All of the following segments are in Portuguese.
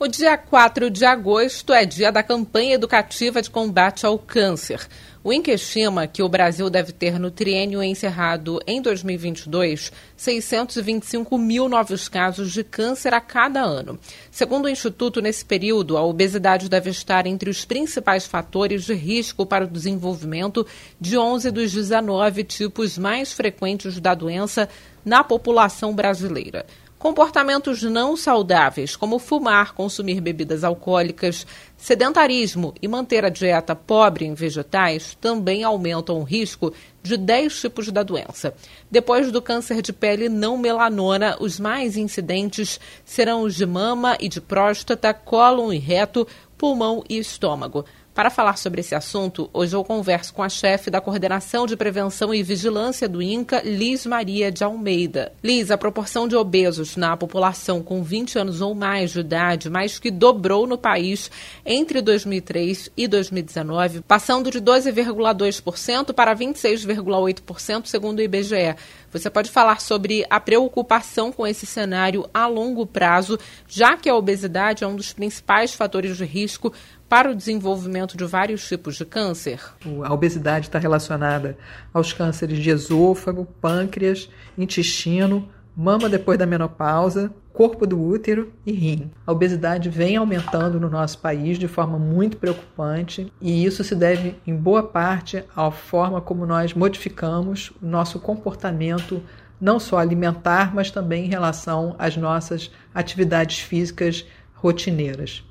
O dia 4 de agosto é dia da campanha educativa de combate ao câncer. O INCA estima que o Brasil deve ter no triênio encerrado em 2022 625 mil novos casos de câncer a cada ano. Segundo o Instituto, nesse período, a obesidade deve estar entre os principais fatores de risco para o desenvolvimento de 11 dos 19 tipos mais frequentes da doença na população brasileira. Comportamentos não saudáveis, como fumar, consumir bebidas alcoólicas, sedentarismo e manter a dieta pobre em vegetais, também aumentam o risco de 10 tipos da doença. Depois do câncer de pele não melanona, os mais incidentes serão os de mama e de próstata, cólon e reto, pulmão e estômago. Para falar sobre esse assunto, hoje eu converso com a chefe da Coordenação de Prevenção e Vigilância do INCA, Liz Maria de Almeida. Liz, a proporção de obesos na população com 20 anos ou mais de idade mais que dobrou no país entre 2003 e 2019, passando de 12,2% para 26,8%, segundo o IBGE. Você pode falar sobre a preocupação com esse cenário a longo prazo, já que a obesidade é um dos principais fatores de risco para o desenvolvimento de vários tipos de câncer? A obesidade está relacionada aos cânceres de esôfago, pâncreas, intestino, mama depois da menopausa, corpo do útero e rim. A obesidade vem aumentando no nosso país de forma muito preocupante e isso se deve, em boa parte, à forma como nós modificamos o nosso comportamento, não só alimentar, mas também em relação às nossas atividades físicas rotineiras.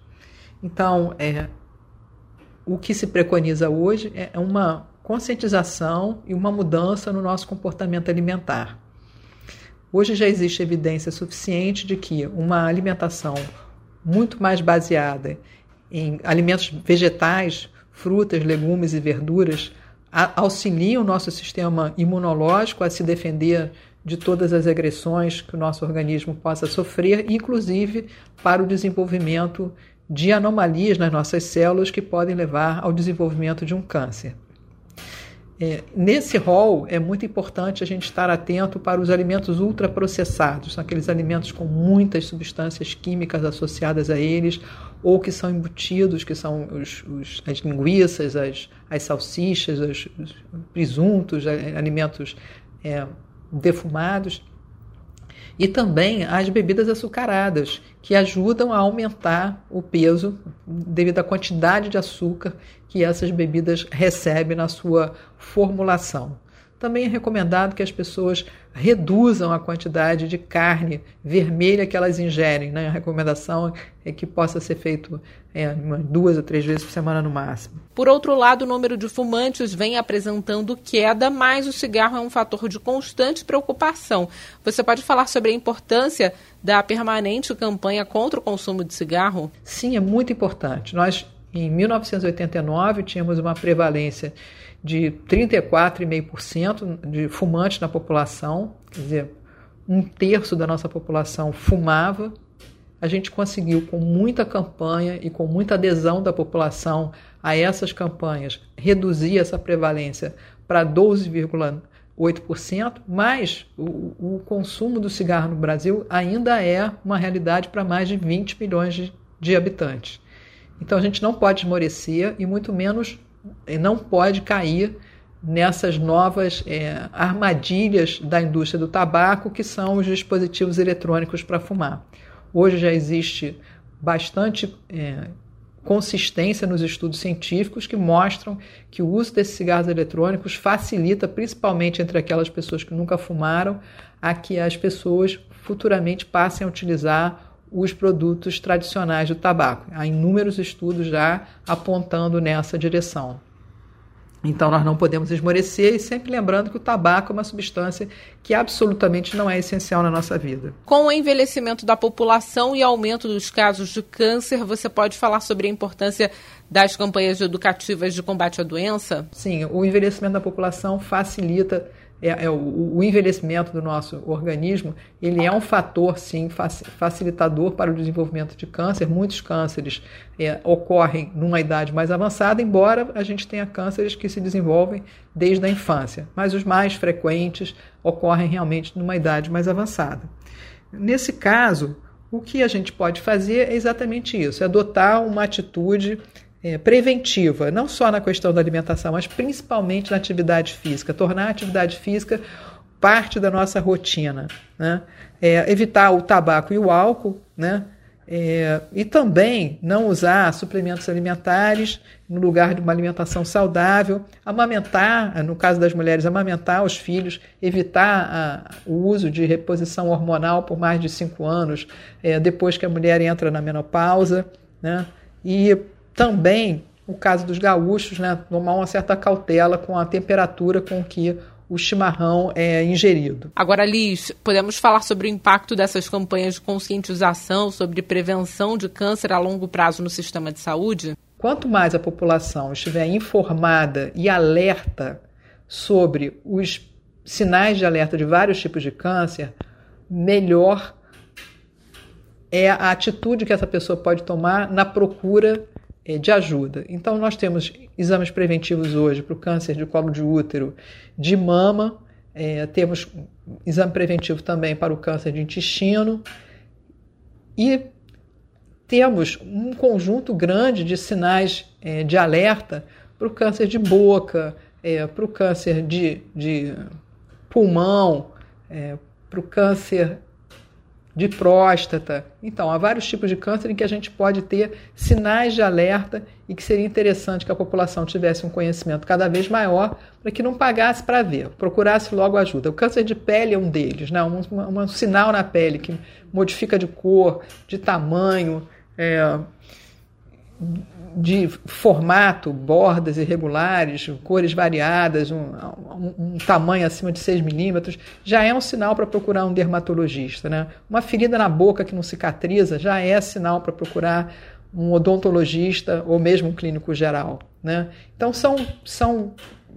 Então, é, o que se preconiza hoje é uma conscientização e uma mudança no nosso comportamento alimentar. Hoje já existe evidência suficiente de que uma alimentação muito mais baseada em alimentos vegetais, frutas, legumes e verduras auxiliam o nosso sistema imunológico a se defender de todas as agressões que o nosso organismo possa sofrer, inclusive para o desenvolvimento de anomalias nas nossas células que podem levar ao desenvolvimento de um câncer. É, nesse rol, é muito importante a gente estar atento para os alimentos ultraprocessados, são aqueles alimentos com muitas substâncias químicas associadas a eles, ou que são embutidos, que são os, os, as linguiças, as, as salsichas, os, os presuntos, alimentos é, defumados e também as bebidas açucaradas, que ajudam a aumentar o peso devido à quantidade de açúcar que essas bebidas recebem na sua formulação. Também é recomendado que as pessoas reduzam a quantidade de carne vermelha que elas ingerem. Né? A recomendação é que possa ser feito é, duas ou três vezes por semana no máximo. Por outro lado, o número de fumantes vem apresentando queda, mas o cigarro é um fator de constante preocupação. Você pode falar sobre a importância da permanente campanha contra o consumo de cigarro? Sim, é muito importante. Nós, em 1989, tínhamos uma prevalência de 34,5% de fumantes na população, quer dizer, um terço da nossa população fumava. A gente conseguiu, com muita campanha e com muita adesão da população a essas campanhas, reduzir essa prevalência para 12,8%, mas o, o, consumo do cigarro no Brasil ainda é uma realidade para mais de 20 milhões de, de habitantes. Então a gente não pode esmorecer e muito menos não pode cair nessas novas é, armadilhas da indústria do tabaco, que são os dispositivos eletrônicos para fumar. Hoje já existe bastante é, consistência nos estudos científicos que mostram que o uso desses cigarros eletrônicos facilita, principalmente entre aquelas pessoas que nunca fumaram, a que as pessoas futuramente passem a utilizar os produtos tradicionais do tabaco. Há inúmeros estudos já apontando nessa direção. Então, nós não podemos esmorecer e sempre lembrando que o tabaco é uma substância que absolutamente não é essencial na nossa vida. Com o envelhecimento da população e aumento dos casos de câncer, você pode falar sobre a importância das campanhas educativas de combate à doença? Sim, o envelhecimento da população facilita é, é o, o, envelhecimento do nosso organismo, ele é um fator, sim, facilitador para o desenvolvimento de câncer. Muitos cânceres é, ocorrem numa idade mais avançada, embora a gente tenha cânceres que se desenvolvem desde a infância, mas os mais frequentes ocorrem realmente numa idade mais avançada. Nesse caso, o que a gente pode fazer é exatamente isso: é adotar uma atitude é, preventiva, não só na questão da alimentação, mas principalmente na atividade física, tornar a atividade física parte da nossa rotina, né? É, evitar o tabaco e o álcool, né? É, e também não usar suplementos alimentares no lugar de uma alimentação saudável, amamentar, no caso das mulheres, amamentar os filhos, evitar a, o uso de reposição hormonal por mais de cinco anos, é, depois que a mulher entra na menopausa, né? E também o caso dos gaúchos, né? Tomar uma certa cautela com a temperatura com que o chimarrão é ingerido. Agora, Liz, podemos falar sobre o impacto dessas campanhas de conscientização sobre prevenção de câncer a longo prazo no sistema de saúde? Quanto mais a população estiver informada e alerta sobre os sinais de alerta de vários tipos de câncer, melhor é a atitude que essa pessoa pode tomar na procura de ajuda. Então, nós temos exames preventivos hoje para o câncer de colo de útero, de mama, é, temos exame preventivo também para o câncer de intestino e temos um conjunto grande de sinais é, de alerta para o câncer de boca, é, para o câncer de, de pulmão, para o câncer de próstata. Então, há vários tipos de câncer em que a gente pode ter sinais de alerta e que seria interessante que a população tivesse um conhecimento cada vez maior para que não pagasse para ver, procurasse logo ajuda. O câncer de pele é um deles, né? um, um, um sinal na pele que modifica de cor, de tamanho, é, de formato, bordas irregulares, cores variadas, um, um, um tamanho acima de 6 milímetros, já é um sinal para procurar um dermatologista. Né? Uma ferida na boca que não cicatriza já é sinal para procurar um odontologista ou mesmo um clínico geral. Né? Então, são, são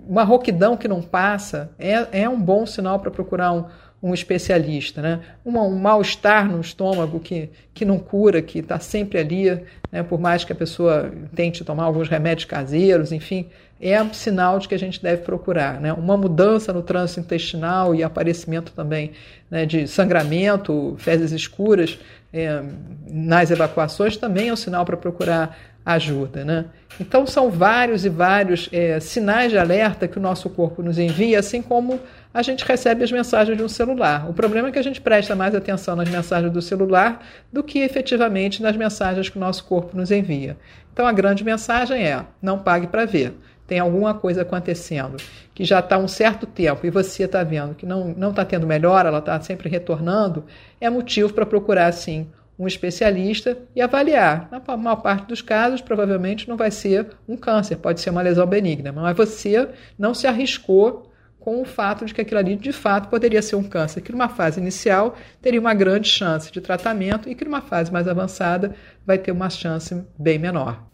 uma roquidão que não passa, é, é um bom sinal para procurar um, um especialista. Né? Um, um mal-estar no estômago que, que não cura, que está sempre ali, né? por mais que a pessoa tente tomar alguns remédios caseiros, enfim, é um sinal de que a gente deve procurar. Né? Uma mudança no trânsito intestinal e aparecimento também né, de sangramento, fezes escuras é, nas evacuações também é um sinal para procurar ajuda. Né? Então, são vários e vários é, sinais de alerta que o nosso corpo nos envia, assim como a gente recebe as mensagens de um celular. O problema é que a gente presta mais atenção nas mensagens do celular do que efetivamente nas mensagens que o nosso corpo nos envia. Então, a grande mensagem é: não pague para ver. Tem alguma coisa acontecendo que já está um certo tempo e você está vendo que não está tendo melhora, ela está sempre retornando, é motivo para procurar, sim, um especialista e avaliar. Na maior parte dos casos, provavelmente não vai ser um câncer, pode ser uma lesão benigna, mas você não se arriscou com o fato de que aquilo ali de fato poderia ser um câncer, que numa fase inicial teria uma grande chance de tratamento e que numa fase mais avançada vai ter uma chance bem menor.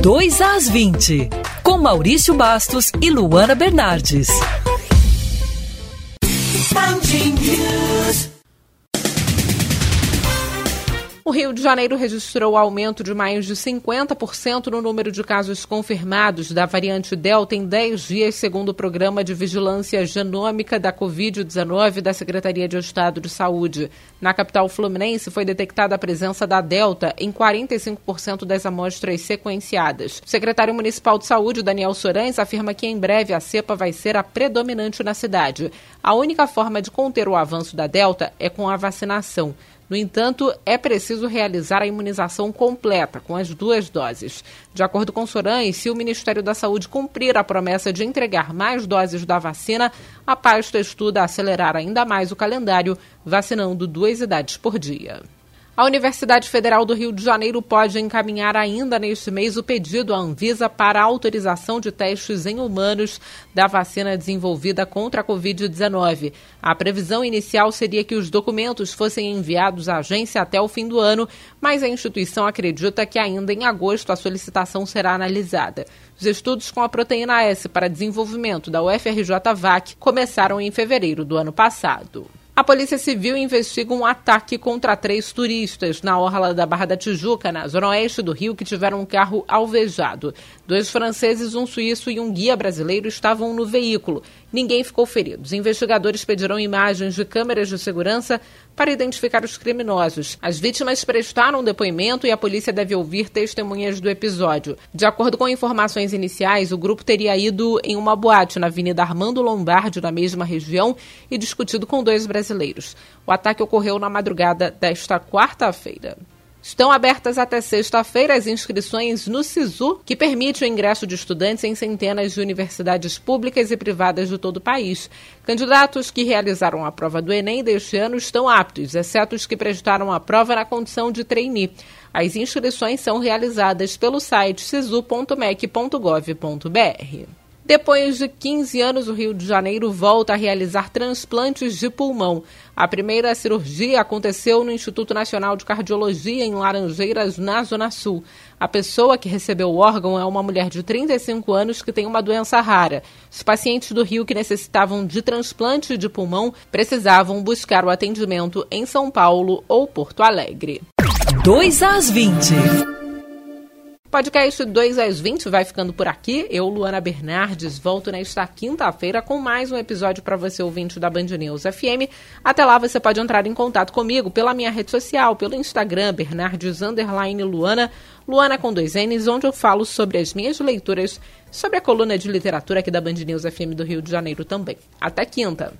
Dois às 20, com Maurício Bastos e Luana Bernardes. O Rio de Janeiro registrou aumento de mais de 50% no número de casos confirmados da variante Delta em 10 dias, segundo o Programa de Vigilância Genômica da Covid-19 da Secretaria de Estado de Saúde. Na capital fluminense, foi detectada a presença da Delta em 45% das amostras sequenciadas. O secretário municipal de saúde, Daniel Sorães, afirma que em breve a cepa vai ser a predominante na cidade. A única forma de conter o avanço da Delta é com a vacinação. No entanto, é preciso realizar a imunização completa, com as duas doses. De acordo com Soran, se o Ministério da Saúde cumprir a promessa de entregar mais doses da vacina, a pasta estuda acelerar ainda mais o calendário, vacinando duas idades por dia. A Universidade Federal do Rio de Janeiro pode encaminhar ainda neste mês o pedido à Anvisa para autorização de testes em humanos da vacina desenvolvida contra a Covid-19. A previsão inicial seria que os documentos fossem enviados à agência até o fim do ano, mas a instituição acredita que ainda em agosto a solicitação será analisada. Os estudos com a proteína S para desenvolvimento da UFRJ-VAC começaram em fevereiro do ano passado. A Polícia Civil investiga um ataque contra três turistas na orla da Barra da Tijuca, na zona oeste do Rio, que tiveram um carro alvejado. Dois franceses, um suíço e um guia brasileiro estavam no veículo. Ninguém ficou ferido. Os investigadores pedirão imagens de câmeras de segurança para identificar os criminosos. As vítimas prestaram depoimento e a polícia deve ouvir testemunhas do episódio. De acordo com informações iniciais, o grupo teria ido em uma boate na Avenida Armando Lombardi, na mesma região, e discutido com dois brasileiros. O ataque ocorreu na madrugada desta quarta-feira. Estão abertas até sexta-feira as inscrições no SISU, que permite o ingresso de estudantes em centenas de universidades públicas e privadas de todo o país. Candidatos que realizaram a prova do Enem deste ano estão aptos, exceto os que prestaram a prova na condição de trainee. As inscrições são realizadas pelo site sisu.mec.gov.br. Depois de 15 anos, o Rio de Janeiro volta a realizar transplantes de pulmão. A primeira cirurgia aconteceu no Instituto Nacional de Cardiologia, em Laranjeiras, na Zona Sul. A pessoa que recebeu o órgão é uma mulher de 35 anos que tem uma doença rara. Os pacientes do Rio que necessitavam de transplante de pulmão precisavam buscar o atendimento em São Paulo ou Porto Alegre. 2 às 20. Podcast 2 às 20 vai ficando por aqui. Eu, Luana Bernardes, volto nesta quinta-feira com mais um episódio para você, ouvinte da Band News FM. Até lá você pode entrar em contato comigo pela minha rede social, pelo Instagram, Bernardes Luana, Luana com dois N's, onde eu falo sobre as minhas leituras, sobre a coluna de literatura aqui da Band News FM do Rio de Janeiro também. Até quinta!